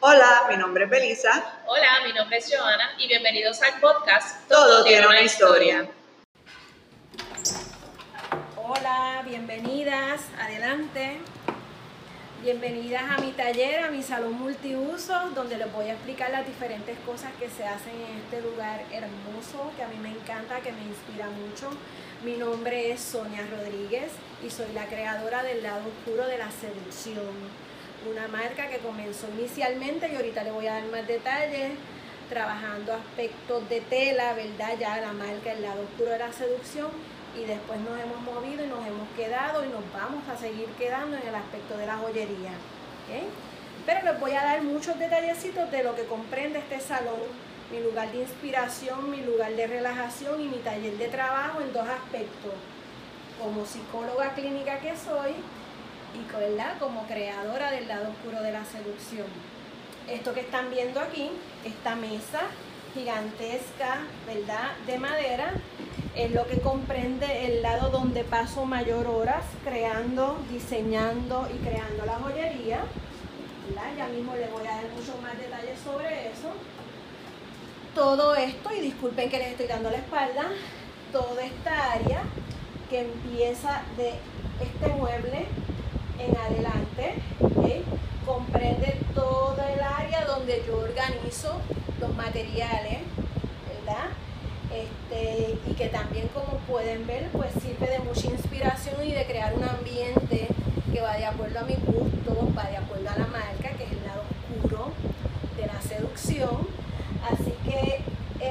Hola, mi nombre es Belisa. Hola, mi nombre es Joana y bienvenidos al podcast Todo, tiene una historia. Hola, bienvenidas, adelante. Bienvenidas a mi taller, a mi salón multiuso, donde les voy a explicar las diferentes cosas que se hacen en este lugar hermoso, que a mí me encanta, que me inspira mucho. Mi nombre es Sonia Rodríguez y soy la creadora del lado oscuro de la seducción una marca que comenzó inicialmente y ahorita le voy a dar más detalles, trabajando aspectos de tela, ¿verdad? Ya la marca El lado oscuro de la seducción y después nos hemos movido y nos hemos quedado y nos vamos a seguir quedando en el aspecto de la joyería. Pero les voy a dar muchos detallecitos de lo que comprende este salón, mi lugar de inspiración, mi lugar de relajación y mi taller de trabajo en dos aspectos. Como psicóloga clínica que soy, y como creadora del lado oscuro de la seducción. Esto que están viendo aquí, esta mesa gigantesca, ¿verdad? De madera, es lo que comprende el lado donde paso mayor horas creando, diseñando y creando la joyería. Ya mismo les voy a dar mucho más detalles sobre eso. Todo esto, y disculpen que les estoy dando la espalda, toda esta área que empieza de este mueble en adelante, comprende todo el área donde yo organizo los materiales, ¿verdad? Este, y que también como pueden ver pues sirve de mucha inspiración y de crear un ambiente que va de acuerdo a mi gusto, va de acuerdo a la marca, que es el lado oscuro de la seducción. Así que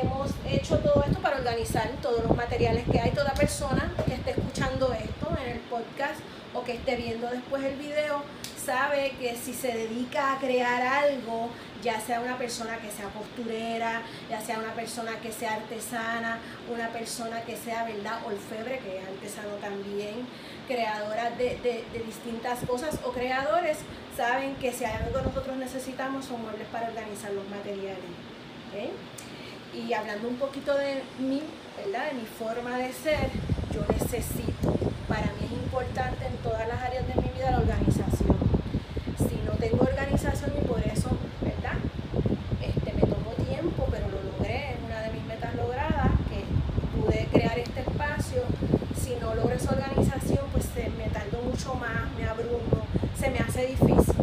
hemos hecho todo esto para organizar todos los materiales que hay. Toda persona que esté escuchando esto en el podcast o que esté viendo después el video sabe que si se dedica a crear algo, ya sea una persona que sea costurera, ya sea una persona que sea artesana, una persona que sea, ¿verdad?, orfebre, que es artesano también, creadora de, distintas cosas o creadores, saben que si hay algo que nosotros necesitamos son muebles para organizar los materiales. Y hablando un poquito de mí, ¿verdad?, de mi forma de ser, yo necesito, para mí es importante en todas las áreas de mi vida la organización. Si no tengo organización y por eso, ¿verdad? Este, me tomó tiempo, pero lo logré, es una de mis metas logradas, que pude crear este espacio. Si no logro esa organización, pues se me tardo mucho más, me abrumo, se me hace difícil.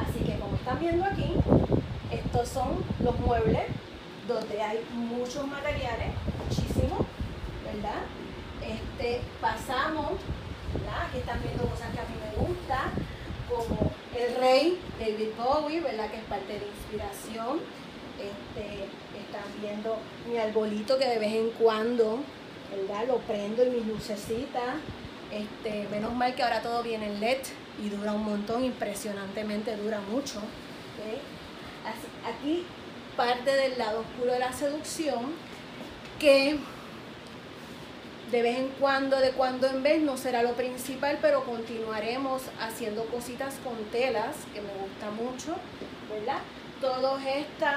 Así que como están viendo aquí, estos son los muebles hay muchos materiales, muchísimos, ¿verdad? Este, pasamos, ¿verdad? Aquí están viendo cosas que a mí me gustan, como el rey David Bowie, ¿verdad? Que es parte de inspiración. Este, están viendo mi arbolito que de vez en cuando, ¿verdad? Lo prendo en mis lucecitas. Este, menos mal que ahora todo viene en LED y dura un montón, impresionantemente dura mucho. Aquí parte del lado oscuro de la seducción que de vez en cuando, de cuando en vez, no será lo principal, pero continuaremos haciendo cositas con telas, que me gusta mucho, ¿verdad? Todos estos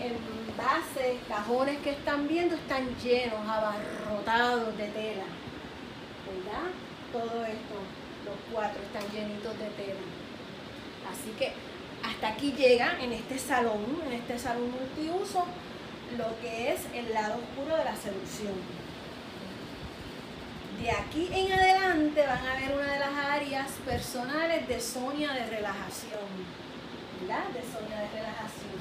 envases, cajones que están viendo están llenos, abarrotados de tela, ¿verdad? Todo esto, los cuatro están llenitos de tela. Así que hasta aquí llega en este salón, en este salón multiuso, lo que es el lado oscuro de la seducción. De aquí en adelante van a ver una de las áreas personales de Sonia de relajación, ¿verdad? De Sonia de relajación.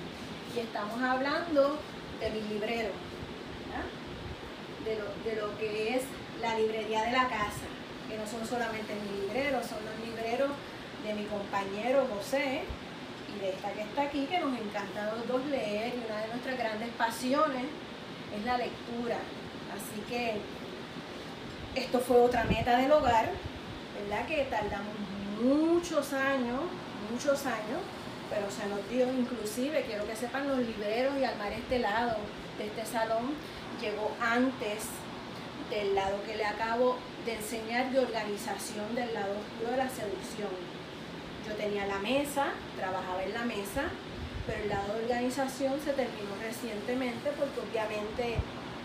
Y estamos hablando de mi librero, ¿verdad? De lo, de lo que es la librería de la casa, que no son solamente mis libreros, son los libreros de mi compañero José, de esta que está aquí, que nos encanta a los dos leer, y una de nuestras grandes pasiones es la lectura. Así que esto fue otra meta del hogar, ¿verdad? Que tardamos muchos años, muchos años, pero se nos dio inclusive, quiero que sepan los libreros y armar este lado de este salón llegó antes del lado que le acabo de enseñar de organización del lado oscuro de la seducción. Yo tenía la mesa, trabajaba en la mesa, pero el lado de organización se terminó recientemente porque obviamente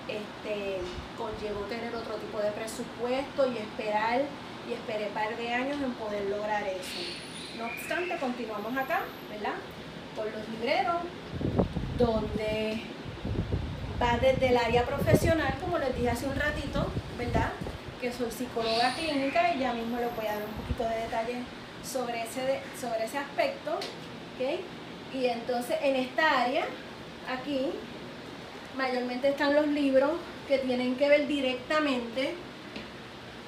este, conllevó tener otro tipo de presupuesto y esperar, y esperé un par de años en poder lograr eso. No obstante, continuamos acá, ¿verdad? librero, donde va desde el área profesional, como les dije hace un ratito, ¿verdad? Que soy psicóloga clínica y ya mismo les voy a dar un poquito de detalle sobre ese, sobre ese aspecto, ¿ok? Y entonces en esta área, aquí, mayormente están los libros que tienen que ver directamente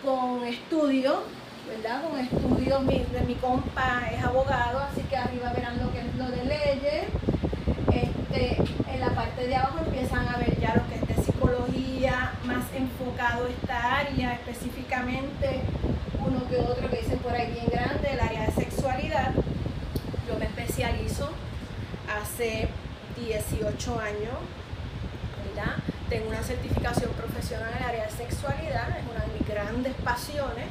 con estudios, ¿verdad? Con estudios, de mi compa es abogado, así que arriba verán lo que es lo de leyes. Este, en la parte de abajo empiezan a ver ya lo que es de psicología, más enfocado esta área, específicamente uno que otro que dicen por ahí bien grande, el área de sexualidad. Yo me especializo hace 18 años, ¿verdad? Tengo una certificación profesional en el área de sexualidad, es una de mis grandes pasiones.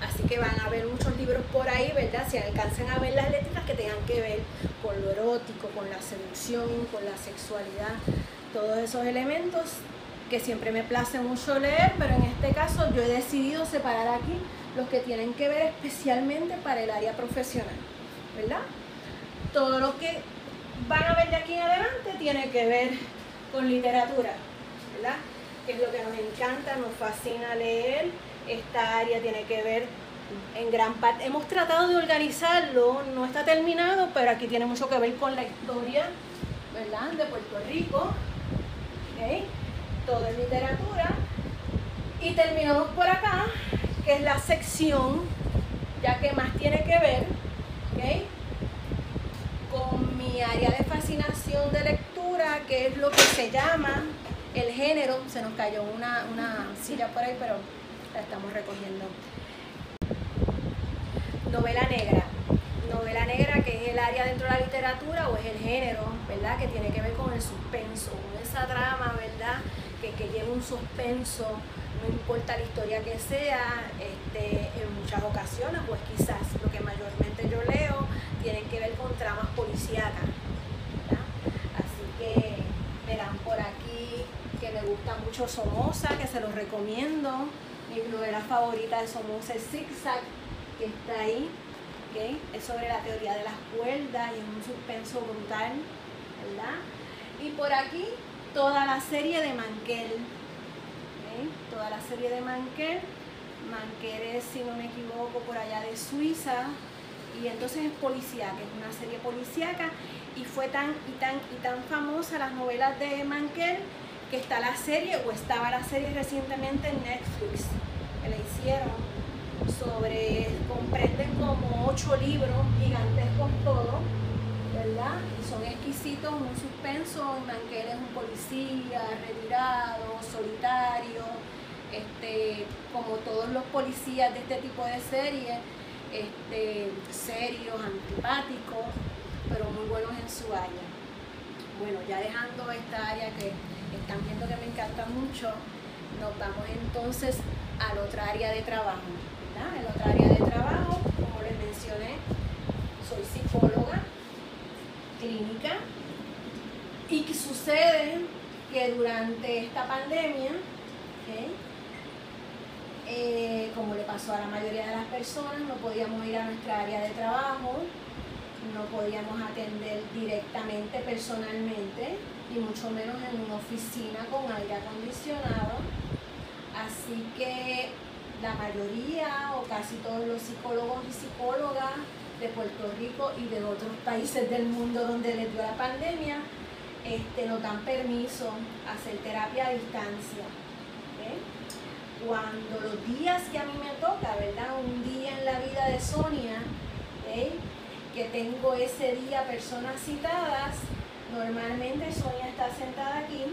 Así que van a ver muchos libros por ahí, ¿verdad? Si alcanzan a ver las letras que tengan que ver con lo erótico, con la seducción, con la sexualidad, todos esos elementos que siempre me place mucho leer, pero en este caso yo he decidido separar aquí los que tienen que ver especialmente para el área profesional, ¿verdad? Todo lo que van a ver de aquí en adelante tiene que ver con literatura, ¿verdad? Que es lo que nos encanta, nos fascina leer. Esta área tiene que ver en gran parte, hemos tratado de organizarlo, no está terminado, pero aquí tiene mucho que ver con la historia, ¿verdad? De Puerto Rico, ¿ok? Todo es literatura. Y terminamos por acá, que es la sección, ya que más tiene que ver. Con mi área de fascinación de lectura, que es lo que se llama el género. Se nos cayó una, una silla por ahí, pero la estamos recogiendo. Novela negra. Novela negra que es el área dentro de la literatura o es el género, ¿verdad? Que tiene que ver con el suspenso, con esa trama, ¿verdad? Que, que lleva un suspenso, no importa la historia que sea, este, en muchas ocasiones, pues quizás lo que mayormente yo leo tiene que ver con tramas policíacas. Así que verán por aquí que me gusta mucho Somoza, que se los recomiendo. Mi novela favorita de Somoza es Zigzag, que está ahí, ¿okay? es sobre la teoría de las cuerdas y es un suspenso brutal. Y por aquí toda la serie de Manquel, toda la serie de Manquel, Manquel es, si no me equivoco, por allá de Suiza, y entonces es policíaca, es una serie policíaca, y fue tan y tan y tan famosa las novelas de Manquel que está la serie, o estaba la serie recientemente en Netflix, que la hicieron. Sobre, comprenden como ocho libros gigantescos todos, ¿verdad? Y son exquisitos, un suspenso, Manquel es un policía, retirado, solitario, este, como todos los policías de este tipo de series, este, serios, antipáticos, pero muy buenos en su área. Bueno, ya dejando esta área que están viendo que me encanta mucho, nos vamos entonces a la otra área de trabajo. ¿verdad? En la otra área de trabajo, como les mencioné, soy psicóloga clínica y que sucede que durante esta pandemia, ¿ok? Eh, como le pasó a la mayoría de las personas, no podíamos ir a nuestra área de trabajo, no podíamos atender directamente, personalmente, y mucho menos en una oficina con aire acondicionado. Así que la mayoría o casi todos los psicólogos y psicólogas de Puerto Rico y de otros países del mundo donde les dio la pandemia, este, nos dan permiso a hacer terapia a distancia. Cuando los días que a mí me toca, ¿verdad? Un día en la vida de Sonia, que tengo ese día personas citadas, normalmente Sonia está sentada aquí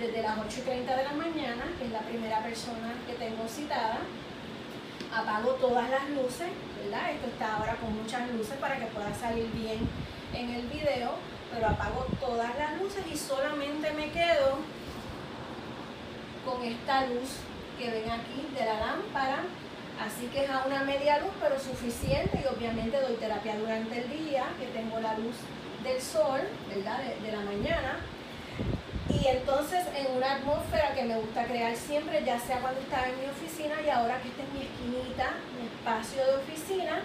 desde las 8 y 30 de la mañana, que es la primera persona que tengo citada. Apago todas las luces, ¿verdad? Esto está ahora con muchas luces para que pueda salir bien en el video, pero apago todas las luces y solamente me quedo con esta luz que ven aquí de la lámpara. Así que es a una media luz, pero suficiente y obviamente doy terapia durante el día, que tengo la luz del sol, ¿verdad? De, la mañana y entonces en una atmósfera que me gusta crear siempre, ya sea cuando estaba en mi oficina y ahora que esta es mi esquinita, mi espacio de oficina,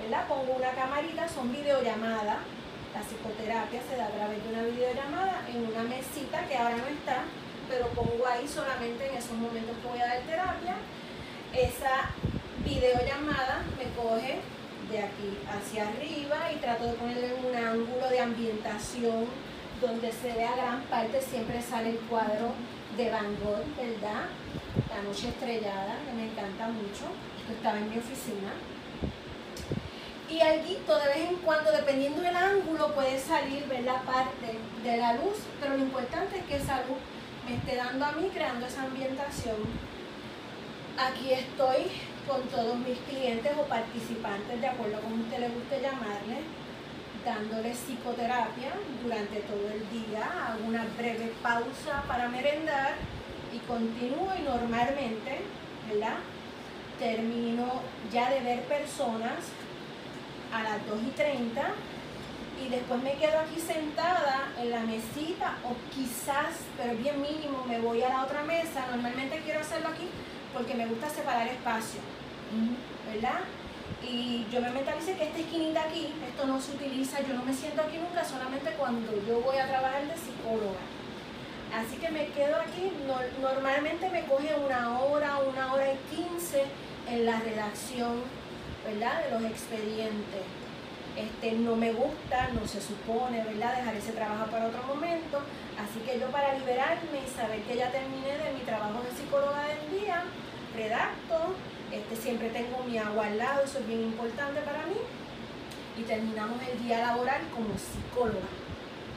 ¿verdad? Pongo una camarita, son videollamadas, la psicoterapia se da a través de una videollamada en una mesita que ahora no está, pero pongo ahí solamente en esos momentos que voy a dar terapia. Esa videollamada me coge de aquí hacia arriba y trato de ponerle un ángulo de ambientación donde se vea gran parte, siempre sale el cuadro de Van Gogh, ¿verdad? La noche estrellada, que me encanta mucho. Esto estaba en mi oficina. Y algo de vez en cuando, dependiendo del ángulo, puede salir, ver la parte de la luz, pero lo importante es que esa luz me esté dando a mí, creando esa ambientación. Aquí estoy con todos mis clientes o participantes, de acuerdo a como usted le guste llamarle, dándole psicoterapia durante todo el día, hago una breve pausa para merendar y continúo y normalmente, ¿verdad? Termino ya de ver personas a las 2 y 30 y después me quedo aquí sentada en la mesita o quizás, pero bien mínimo, me voy a la otra mesa. Normalmente quiero hacerlo aquí porque me gusta separar espacio, ¿verdad? Y yo me mentalicé que esta esquinita aquí, esto no se utiliza, yo no me siento aquí nunca, solamente cuando yo voy a trabajar de psicóloga. Así que me quedo aquí, normalmente me coge una hora, una hora y quince en la redacción, ¿verdad? De los expedientes. Este, no me gusta, no se supone, ¿verdad? Dejar ese trabajo para otro momento. Así que yo para liberarme y saber que ya terminé de mi trabajo de psicóloga del día, redacto, este, siempre tengo mi agua al lado, eso es bien importante para mí. Y terminamos el día laboral como psicóloga,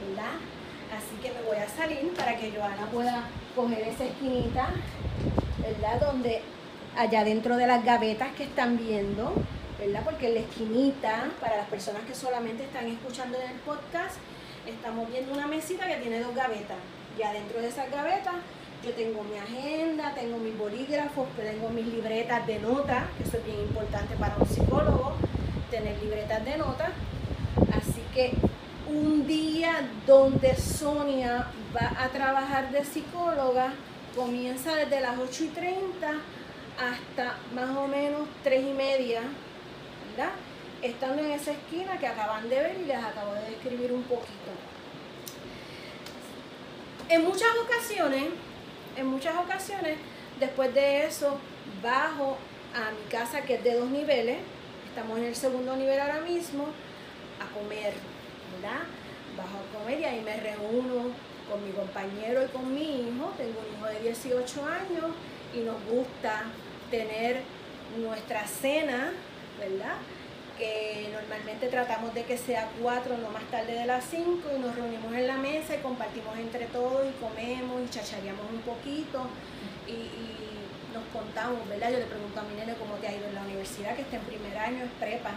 ¿verdad? Así que me voy a salir para que Joana pueda coger esa esquinita, ¿verdad? Donde allá dentro de las gavetas que están viendo, ¿verdad? Porque en la esquinita, para las personas que solamente están escuchando en el podcast, estamos viendo una mesita que tiene dos gavetas. Y adentro de esas gavetas yo tengo mi agenda, tengo mis bolígrafos, tengo mis libretas de notas, que eso es bien importante para un psicólogo, tener libretas de notas. Así que un día donde Sonia va a trabajar de psicóloga comienza desde las 8 y 30 hasta más o menos 3 y media, ¿verdad? Estando en esa esquina que acaban de ver y les acabo de describir un poquito. En muchas ocasiones en muchas ocasiones, después de eso, bajo a mi casa que es de dos niveles, estamos en el segundo nivel ahora mismo, a comer, ¿verdad? Bajo a comer y ahí me reúno con mi compañero y con mi hijo, tengo un hijo de 18 años y nos gusta tener nuestra cena, ¿verdad? Que normalmente tratamos de que sea cuatro, no más tarde de las cinco, y nos reunimos en la mesa y compartimos entre todos y comemos y chachareamos un poquito y, nos contamos, ¿verdad? Yo le pregunto a mi nene cómo te ha ido en la universidad, que está en primer año, es prepa.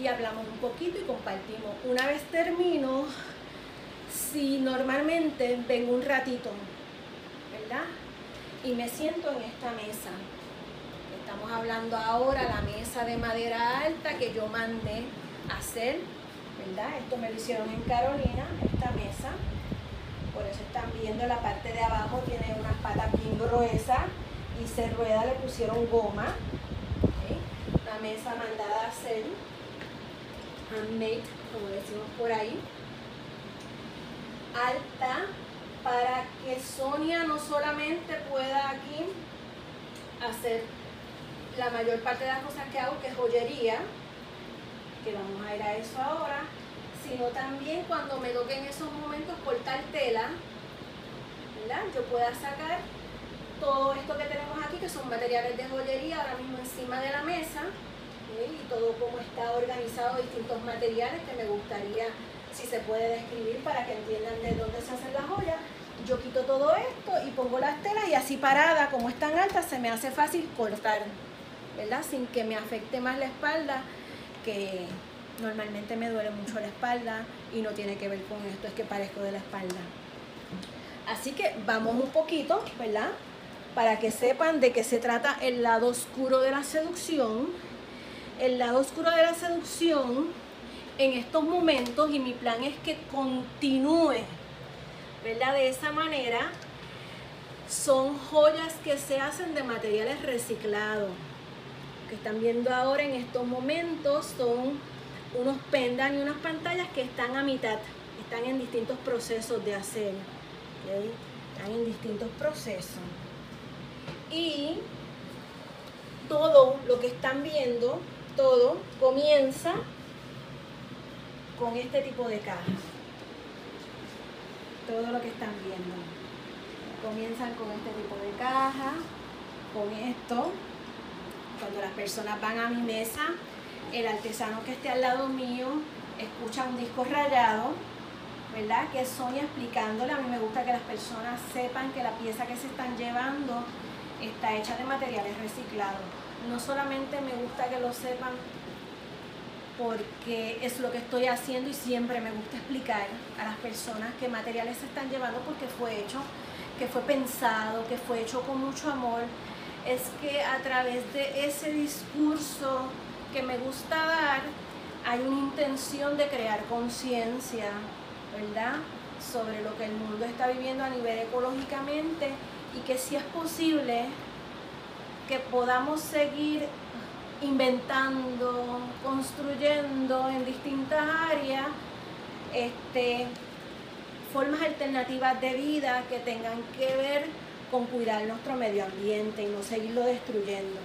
Y hablamos un poquito y compartimos. Una vez termino, si normalmente vengo un ratito, ¿verdad? Y me siento en esta mesa Estamos hablando ahora la mesa de madera alta que yo mandé hacer, ¿verdad? Esto me lo hicieron en Carolina, esta mesa. Por eso están viendo la parte de abajo, tiene unas patas bien gruesas y se rueda, le pusieron goma. La mesa mandada a hacer, handmade, como decimos por ahí. Alta, para que Sonia no solamente pueda aquí hacer la mayor parte de las cosas que hago, que es joyería, que vamos a ir a eso ahora, sino también cuando me toque en esos momentos cortar tela, ¿verdad? Yo pueda sacar todo esto que tenemos aquí, que son materiales de joyería, ahora mismo encima de la mesa, y todo como está organizado, distintos materiales que me gustaría, si se puede describir, para que entiendan de dónde se hacen las joyas. Yo quito todo esto y pongo las telas y así parada, como es tan alta, se me hace fácil cortar. ¿Verdad? Sin que me afecte más la espalda, que normalmente me duele mucho la espalda y no tiene que ver con esto, es que parezco de la espalda. Así que vamos un poquito, ¿verdad? Para que sepan de qué se trata el lado oscuro de la seducción. El lado oscuro de la seducción en estos momentos y mi plan es que continúe, ¿verdad? De esa manera son joyas que se hacen de materiales reciclados están viendo ahora en estos momentos son unos pendan y unas pantallas que están a mitad, están en distintos procesos de hacer. Están en distintos procesos. Y todo lo que están viendo, todo comienza con este tipo de caja. Todo lo que están viendo. Comienzan con este tipo de caja, con esto. Cuando las personas van a mi mesa, el artesano que esté al lado mío escucha un disco rayado, ¿verdad? Que Sonia explicándole. A mí me gusta que las personas sepan que la pieza que se están llevando está hecha de materiales reciclados. No solamente me gusta que lo sepan porque es lo que estoy haciendo y siempre me gusta explicar a las personas qué materiales se están llevando porque fue hecho, que fue pensado, que fue hecho con mucho amor. Es que a través de ese discurso que me gusta dar, hay una intención de crear conciencia, ¿verdad? Sobre lo que el mundo está viviendo a nivel ecológicamente y que si es posible que podamos seguir inventando, construyendo en distintas áreas este, formas alternativas de vida que tengan que ver con cuidar nuestro medio ambiente y no seguirlo destruyendo.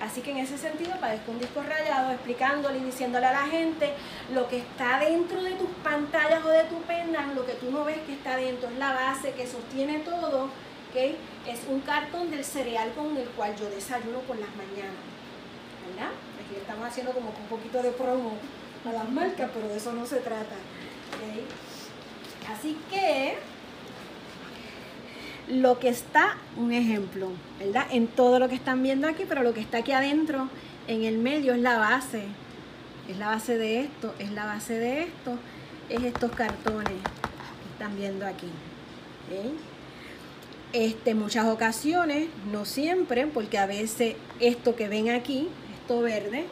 Así que en ese sentido parezco un disco rayado explicándole y diciéndole a la gente lo que está dentro de tus pantallas o de tu pendan, lo que tú no ves que está dentro, es la base que sostiene todo, ¿okay? es un cartón del cereal con el cual yo desayuno por las mañanas. ¿verdad? Aquí estamos haciendo como un poquito de promo a las marcas, pero de eso no se trata. ¿ok? Así que lo que está, un ejemplo, ¿verdad? En todo lo que están viendo aquí, pero lo que está aquí adentro, en el medio, es la base. Es la base de esto, es la base de esto, es estos cartones que están viendo aquí. ¿ok? Este, muchas ocasiones, no siempre, porque a veces esto que ven aquí, esto verde,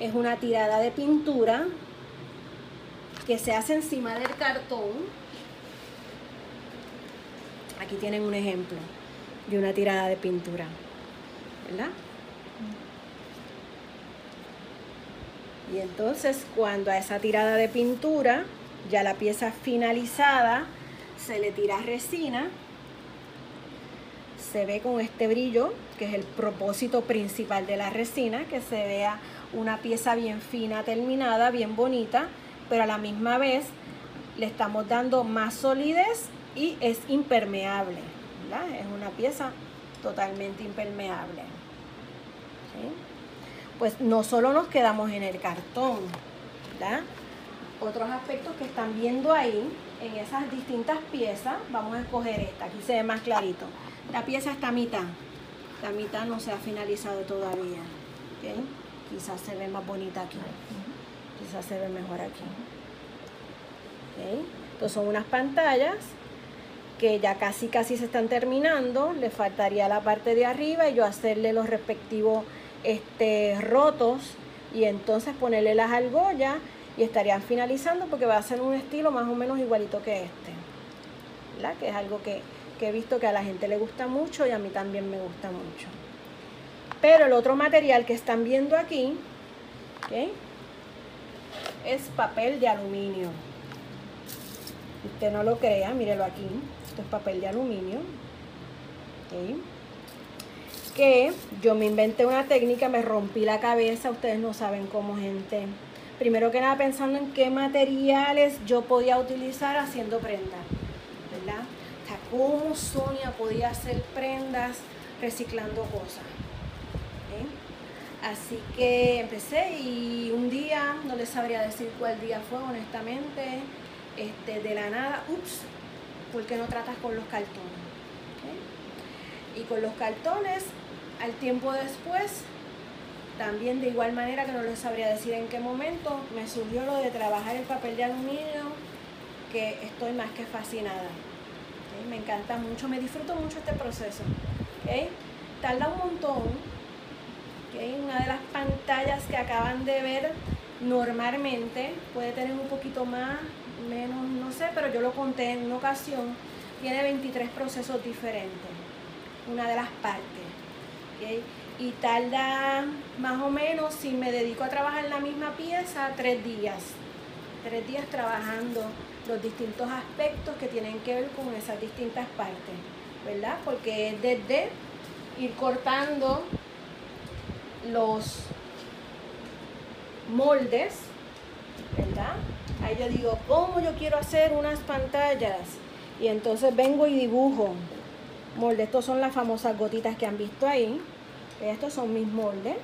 es una tirada de pintura que se hace encima del cartón. Aquí tienen un ejemplo de una tirada de pintura, ¿verdad? Y entonces cuando a esa tirada de pintura, ya la pieza finalizada, se le tira resina, se ve con este brillo, que es el propósito principal de la resina, que se vea una pieza bien fina, terminada, bien bonita, pero a la misma vez le estamos dando más solidez y es impermeable. Es una pieza totalmente impermeable. Pues no solo nos quedamos en el cartón. Otros aspectos que están viendo ahí, en esas distintas piezas, vamos a escoger esta, aquí se ve más clarito. La pieza está a mitad, la mitad no se ha finalizado todavía. ¿ok? Quizás se ve más bonita aquí, quizás se ve mejor aquí. ¿ok? Entonces son unas pantallas que ya casi casi se están terminando, le faltaría la parte de arriba y yo hacerle los respectivos este, rotos y entonces ponerle las argollas y estarían finalizando porque va a ser un estilo más o menos igualito que este, ¿verdad? Que es algo que, que he visto que a la gente le gusta mucho y a mí también me gusta mucho. Pero el otro material que están viendo aquí es papel de aluminio. Usted no lo crea, mírelo aquí. Esto es papel de aluminio. Que yo me inventé una técnica, me rompí la cabeza, ustedes no saben cómo gente. Primero que nada pensando en qué materiales yo podía utilizar haciendo prendas, ¿verdad? O sea, cómo Sonia podía hacer prendas reciclando cosas. Así que empecé y un día, no les sabría decir cuál día fue, honestamente, este, de la nada, ups, ¿por qué no tratas con los cartones? Y con los cartones, al tiempo después, también de igual manera que no les sabría decir en qué momento, me surgió lo de trabajar el papel de aluminio, que estoy más que fascinada. Me encanta mucho, me disfruto mucho este proceso. Tarda un montón. Una de las pantallas que acaban de ver normalmente puede tener un poquito más, menos, no sé, pero yo lo conté en una ocasión, tiene 23 procesos diferentes, una de las partes. Y tarda más o menos, si me dedico a trabajar la misma pieza, tres días tres días trabajando los distintos aspectos que tienen que ver con esas distintas partes, ¿verdad? Porque es desde ir cortando los moldes, ¿verdad? Ahí yo digo, ¿cómo yo quiero hacer unas pantallas? Y entonces vengo y dibujo moldes. Estos son las famosas gotitas que han visto ahí. Estos son mis moldes,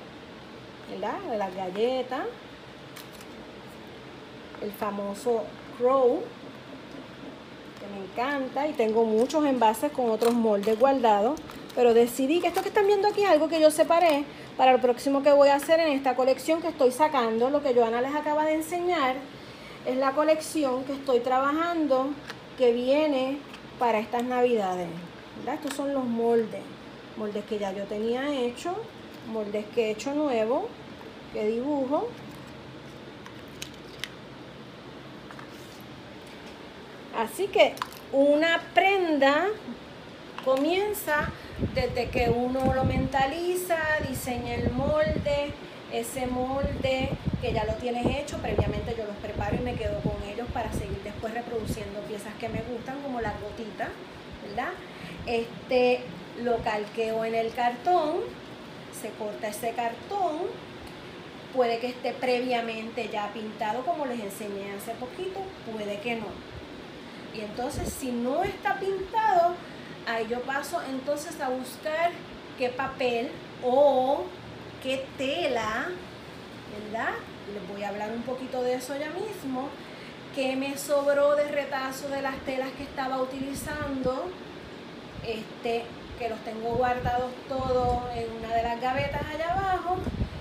¿verdad? De las galletas. El famoso crow, que me encanta. Y tengo muchos envases con otros moldes guardados. Pero decidí que esto que están viendo aquí es algo que yo separé para el próximo que voy a hacer en esta colección que estoy sacando. Lo que Joana les acaba de enseñar es la colección que estoy trabajando que viene para estas navidades. Estos son los moldes. Moldes que ya yo tenía hecho, moldes que he hecho nuevo, que dibujo. Así que una prenda comienza desde que uno lo mentaliza, diseña el molde, ese molde que ya lo tienes hecho, previamente yo los preparo y me quedo con ellos para seguir después reproduciendo piezas que me gustan, como la gotita, ¿verdad? Este lo calqueo en el cartón, se corta ese cartón, puede que esté previamente ya pintado como les enseñé hace poquito, puede que no. Y entonces si no está pintado, ahí yo paso entonces a buscar qué papel o qué tela, ¿verdad? Les voy a hablar un poquito de eso ya mismo. ¿Qué me sobró de retazo de las telas que estaba utilizando? Este, que los tengo guardados todos en una de las gavetas allá abajo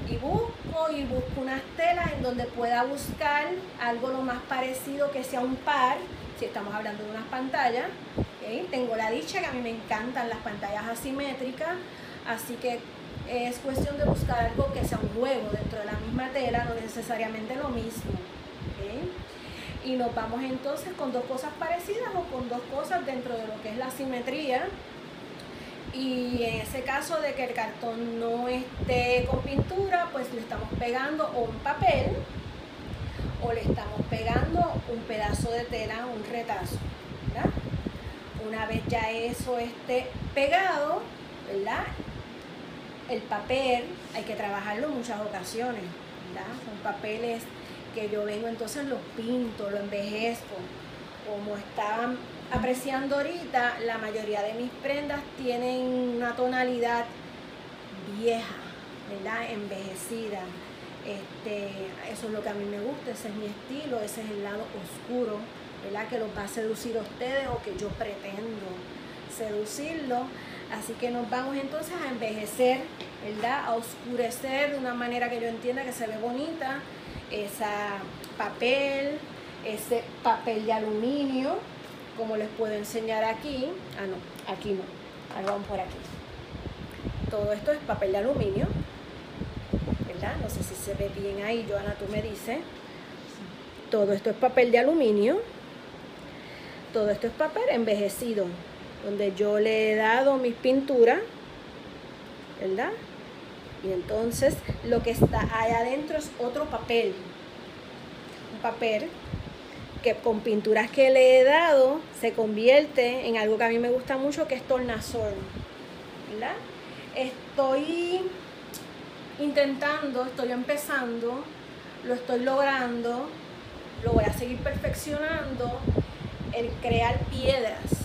y busco y busco unas telas en donde pueda buscar algo lo más parecido que sea un par, si estamos hablando de unas pantallas. Tengo la dicha que a mí me encantan las pantallas asimétricas, así que es cuestión de buscar algo que sea un juego dentro de la misma tela, no necesariamente lo mismo. Y nos vamos entonces con dos cosas parecidas o con dos cosas dentro de lo que es la simetría. Y en ese caso de que el cartón no esté con pintura, pues le estamos pegando un papel o le estamos pegando un pedazo de tela, un retazo. Una vez ya eso esté pegado, ¿verdad? El papel hay que trabajarlo en muchas ocasiones, ¿verdad? Son papeles que yo vengo entonces los pinto, lo envejezco. Como estaban apreciando ahorita, la mayoría de mis prendas tienen una tonalidad vieja, ¿verdad? Envejecida. Este, eso es lo que a mí me gusta, ese es mi estilo, ese es el lado oscuro, ¿verdad? Que los va a seducir a ustedes o que yo pretendo seducirlo. Así que nos vamos entonces a envejecer, ¿verdad? A oscurecer de una manera que yo entienda que se ve bonita. Esa papel, ese papel de aluminio, como les puedo enseñar aquí. Ah, no, aquí no. Ahora vamos por aquí. Todo esto es papel de aluminio, ¿verdad? No sé si se ve bien ahí, Joana, tú me dices. Todo esto es papel de aluminio. Todo esto es papel envejecido donde yo le he dado mis pinturas, ¿verdad? Y entonces lo que está ahí adentro es otro papel, un papel que con pinturas que le he dado se convierte en algo que a mí me gusta mucho, que es tornasol, ¿verdad? Estoy intentando, estoy empezando, lo estoy logrando, lo voy a seguir perfeccionando, el crear piedras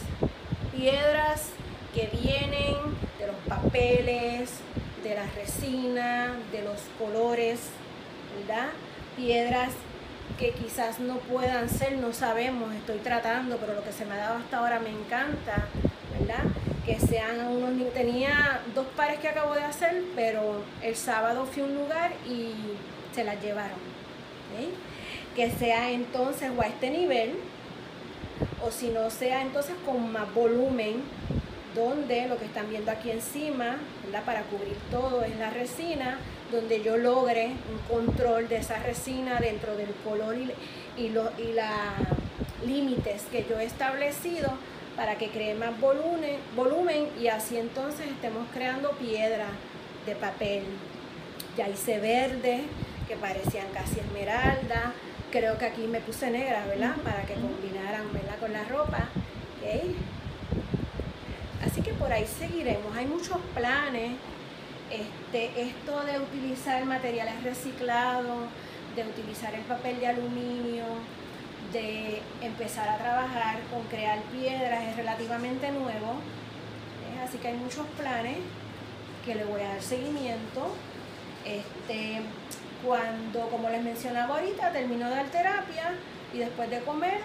piedras que vienen de los papeles, de la resina, de los colores, ¿verdad? Piedras que quizás no puedan ser, no sabemos, estoy tratando, pero lo que se me ha dado hasta ahora me encanta, ¿verdad? Que sean unos, tenía dos pares que acabo de hacer, pero el sábado fui a un lugar y se las llevaron, Que sea entonces o a este nivel, o si no sea entonces con más volumen donde lo que están viendo aquí encima, para cubrir todo es la resina, donde yo logre un control de esa resina dentro del color y, y, los y límites que yo he establecido para que cree más volumen, volumen y así entonces estemos creando piedra de papel. Ya hice verde, que parecían casi esmeralda, Creo que aquí me puse negra, ¿verdad? Para que combinaran, ¿verdad? Con la ropa. ¿ok? Así que por ahí seguiremos. Hay muchos planes. Este, esto de utilizar materiales reciclados, de utilizar el papel de aluminio, de empezar a trabajar con crear piedras es relativamente nuevo. ¿eh? Así que hay muchos planes que le voy a dar seguimiento. Este, cuando, como les mencionaba ahorita, termino de dar terapia y después de comer,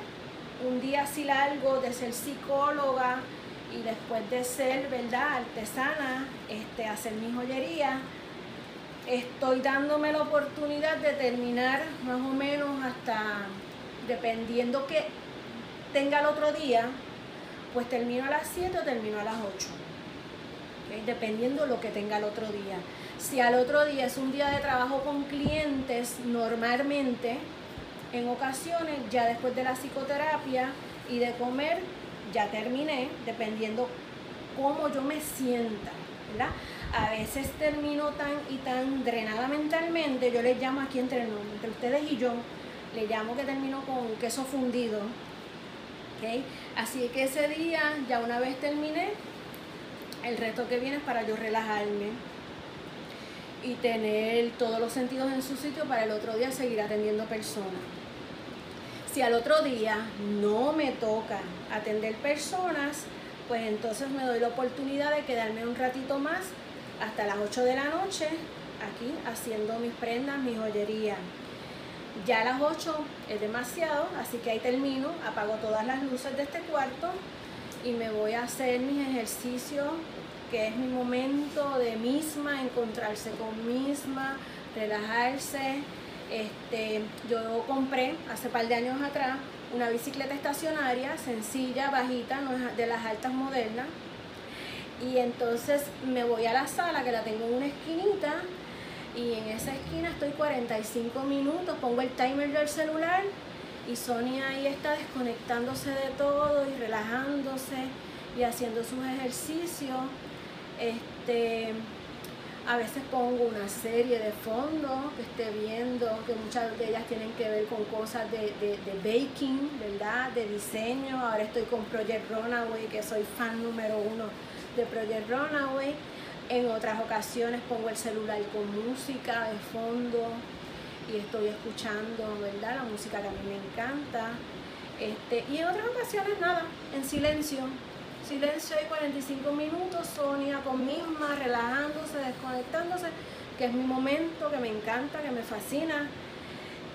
un día así largo de ser psicóloga y después de ser, ¿verdad?, artesana, este, hacer mi joyería, estoy dándome la oportunidad de terminar más o menos hasta, dependiendo que tenga el otro día, pues termino a las 7 o termino a las 8. Dependiendo lo que tenga el otro día. Si al otro día es un día de trabajo con clientes, normalmente, en ocasiones, ya después de la psicoterapia y de comer, ya terminé, dependiendo cómo yo me sienta. A veces termino tan y tan drenada mentalmente, yo les llamo aquí entre, entre ustedes y yo, le llamo que termino con queso fundido. Así que ese día, ya una vez terminé, el resto que viene es para yo relajarme y tener todos los sentidos en su sitio para el otro día seguir atendiendo personas. Si al otro día no me toca atender personas, pues entonces me doy la oportunidad de quedarme un ratito más hasta las 8 de la noche aquí haciendo mis prendas, mi joyería. Ya a las 8 es demasiado, así que ahí termino, apago todas las luces de este cuarto y me voy a hacer mis ejercicios, que es mi momento de misma, encontrarse con misma, relajarse, este, yo compré hace par de años atrás una bicicleta estacionaria, sencilla, bajita, no es de las altas modernas. Y entonces me voy a la sala que la tengo en una esquinita y en esa esquina estoy 45 minutos, pongo el timer del celular y Sonia ahí está desconectándose de todo y relajándose y haciendo sus ejercicios. Este, a veces pongo una serie de fondo que esté viendo, que muchas de ellas tienen que ver con cosas de, baking, ¿verdad? De diseño. Ahora estoy con Project Runaway, que soy fan número uno de Project Runaway. En otras ocasiones pongo el celular con música de fondo y estoy escuchando, ¿verdad? La música que a mí me encanta. Este, y en otras ocasiones nada, en silencio, silencio y 45 minutos, Sonia con misma, relajándose, desconectándose, que es mi momento, que me encanta, que me fascina.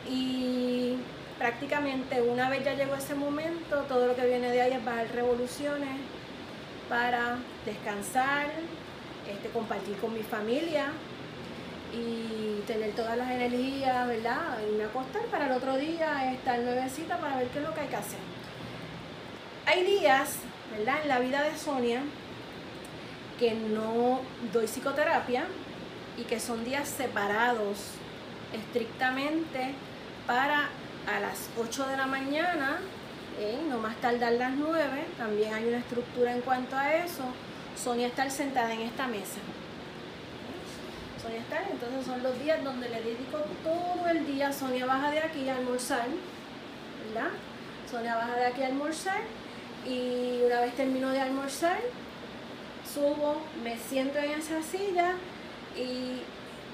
Y prácticamente una vez ya llegó ese momento, todo lo que viene de ahí es bajar revoluciones para descansar, este, compartir con mi familia y tener todas las energías, ¿verdad? Y me acostar para el otro día estar nuevecita para ver qué es lo que hay que hacer. Hay días ¿verdad? En la vida de Sonia, que no doy psicoterapia y que son días separados estrictamente para a las 8 de la mañana, ¿eh? no más tardar las 9, también hay una estructura en cuanto a eso, Sonia está sentada en esta mesa. Sonia está, entonces son los días donde le dedico todo el día, Sonia baja de aquí a almorzar, ¿verdad? Sonia baja de aquí a almorzar y una vez termino de almorzar, subo, me siento en esa silla y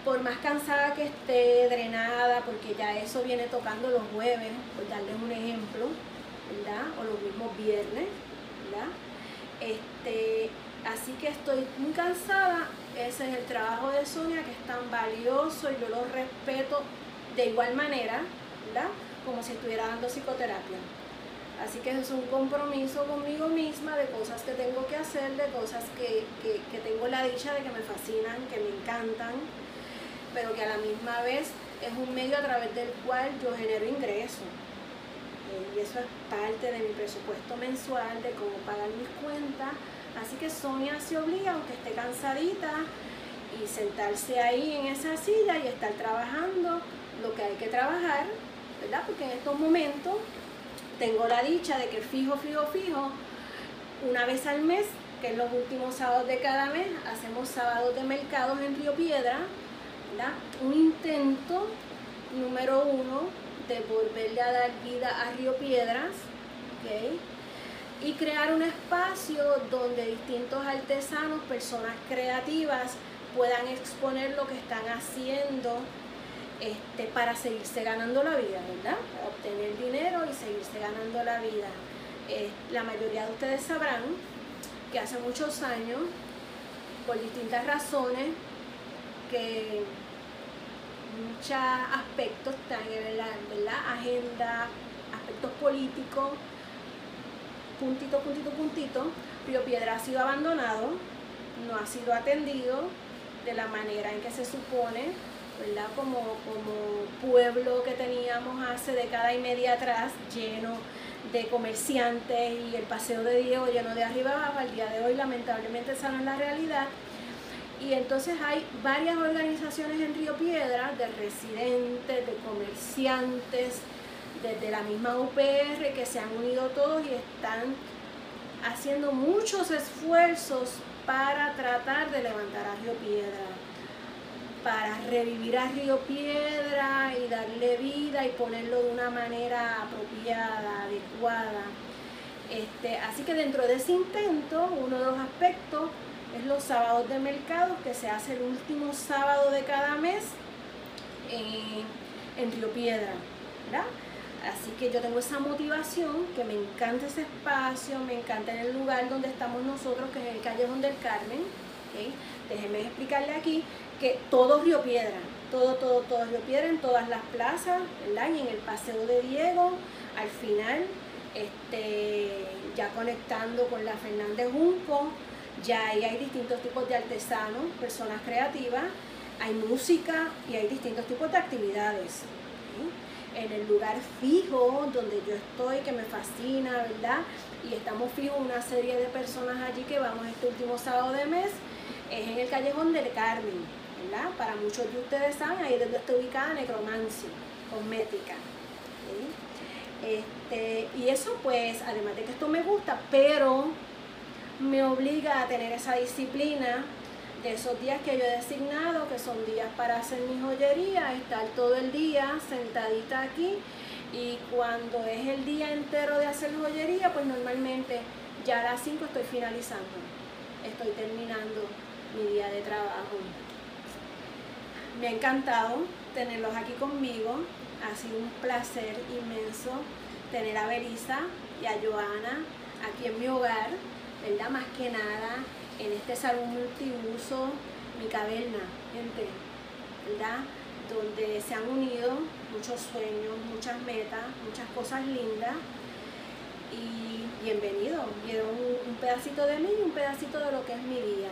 por más cansada que esté, drenada, porque ya eso viene tocando los jueves, por darles un ejemplo, ¿verdad? O los mismos viernes, ¿verdad? Este, así que estoy muy cansada, ese es el trabajo de Sonia que es tan valioso y yo lo respeto de igual manera, ¿verdad? Como si estuviera dando psicoterapia. Así que es un compromiso conmigo misma de cosas que tengo que hacer, de cosas que, tengo la dicha de que me fascinan, que me encantan, pero que a la misma vez es un medio a través del cual yo genero ingresos. Eh, y eso es parte de mi presupuesto mensual, de cómo pagar mis cuentas. Así que Sonia se obliga, aunque esté cansadita, y sentarse ahí en esa silla y estar trabajando lo que hay que trabajar, ¿verdad? Porque en estos momentos tengo la dicha de que fijo, fijo, fijo, una vez al mes, que es los últimos sábados de cada mes, hacemos sábados de mercados en Río Piedra, Un intento número uno de volverle a dar vida a Río Piedras, y crear un espacio donde distintos artesanos, personas creativas, puedan exponer lo que están haciendo este, para seguirse ganando la vida, ¿verdad? Obtener dinero y seguirse ganando la vida. Eh, la mayoría de ustedes sabrán que hace muchos años, por distintas razones, que muchos aspectos están en la agenda, aspectos políticos, puntito, puntito, puntito, Río Piedra ha sido abandonado, no ha sido atendido de la manera en que se supone, ¿verdad? Como, como pueblo que teníamos hace década y media atrás, lleno de comerciantes y el paseo de Diego lleno de arriba abajo, al día de hoy lamentablemente esa no es la realidad. Y entonces hay varias organizaciones en Río Piedra, de residentes, de comerciantes, desde la misma UPR que se han unido todos y están haciendo muchos esfuerzos para tratar de levantar a Río Piedra, para revivir a Río Piedra y darle vida y ponerlo de una manera apropiada, adecuada. Este, así que dentro de ese intento, uno de los aspectos es los sábados de mercado, que se hace el último sábado de cada mes en, Río Piedra. ¿verdad? Así que yo tengo esa motivación, que me encanta ese espacio, me encanta el lugar donde estamos nosotros, que es el Callejón del Carmen. ¿okay? Déjenme explicarle aquí que todo Río Piedra, todo, todo, todo Río Piedra, en todas las plazas, ¿verdad? Y en el Paseo de Diego, al final, este, ya conectando con la Fernández Junco, ya ahí hay distintos tipos de artesanos, personas creativas, hay música y hay distintos tipos de actividades en el lugar fijo donde yo estoy, que me fascina, ¿verdad? Y estamos fijos una serie de personas allí que vamos este último sábado de mes, es en el callejón del Carmen, Para muchos de ustedes saben, ahí es donde está ubicada Necromancia, cosmética. Este, y eso pues, además de que esto me gusta, pero me obliga a tener esa disciplina de esos días que yo he designado, que son días para hacer mi joyería, estar todo el día sentadita aquí y cuando es el día entero de hacer joyería, pues normalmente ya a las 5 estoy finalizando, estoy terminando mi día de trabajo. Me ha encantado tenerlos aquí conmigo, ha sido un placer inmenso tener a Belisa y a Joana aquí en mi hogar, ¿verdad? Más que nada en este salón multiuso, mi caverna, gente, ¿verdad? Donde se han unido muchos sueños, muchas metas, muchas cosas lindas. Y bienvenido, vieron un, pedacito de mí y un pedacito de lo que es mi vida.